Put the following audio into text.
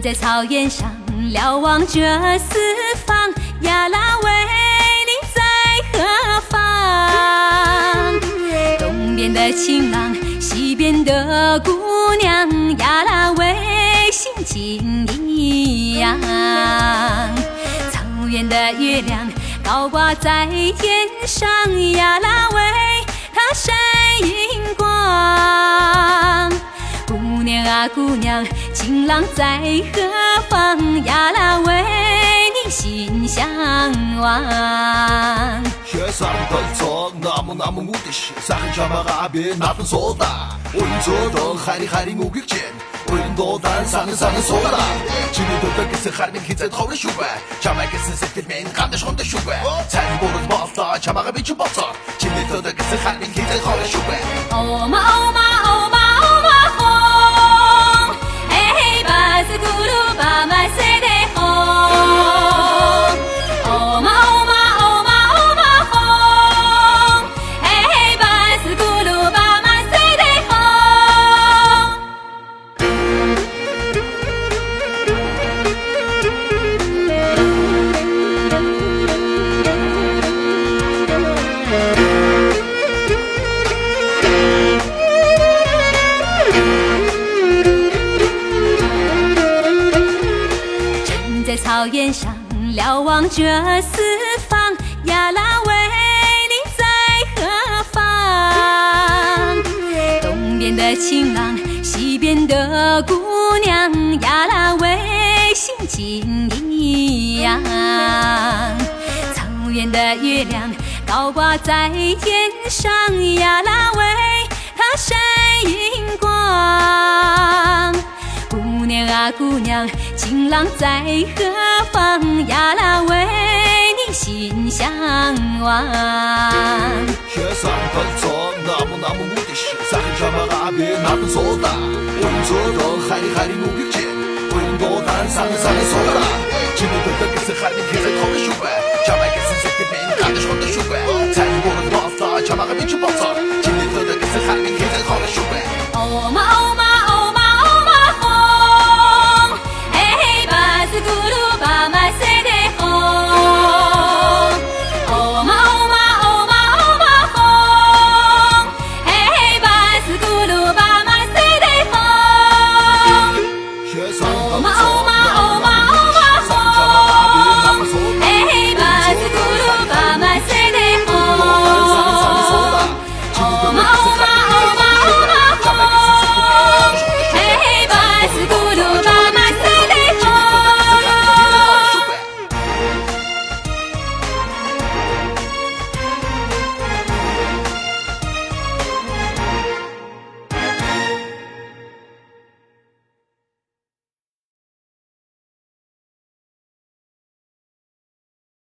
在草原上瞭望着四方，呀啦喂，你在何方？东边的情郎，西边的姑娘，呀啦喂，心情一样。草原的月亮高挂在天上，呀啦喂，它闪银光。姑娘啊姑娘，情郎在何方？呀啦为，你心向往。的车那么那么我的心，山下嘛那边那份说大，我用这灯海里海里我遇见，我用多单上的上的说大，今年都在给谁海里面去在讨论血管，下麦给谁谁里面干的是红的血管，菜里菠萝的巴子大，下麦还没去爆炸，今年都在给谁海里面去在讨论血管。哦嘛哦嘛草原上瞭望着四方，呀啦喂，你在何方？东边的情郎，西边的姑娘，呀啦喂，心情一样。草原的月亮高挂在天上，呀啦喂，它闪银光。姑娘，情郎在何方？呀啦为，你心向往。雪山的车那么那么我的心，山下嘛，哦嘛哦嘛 promises.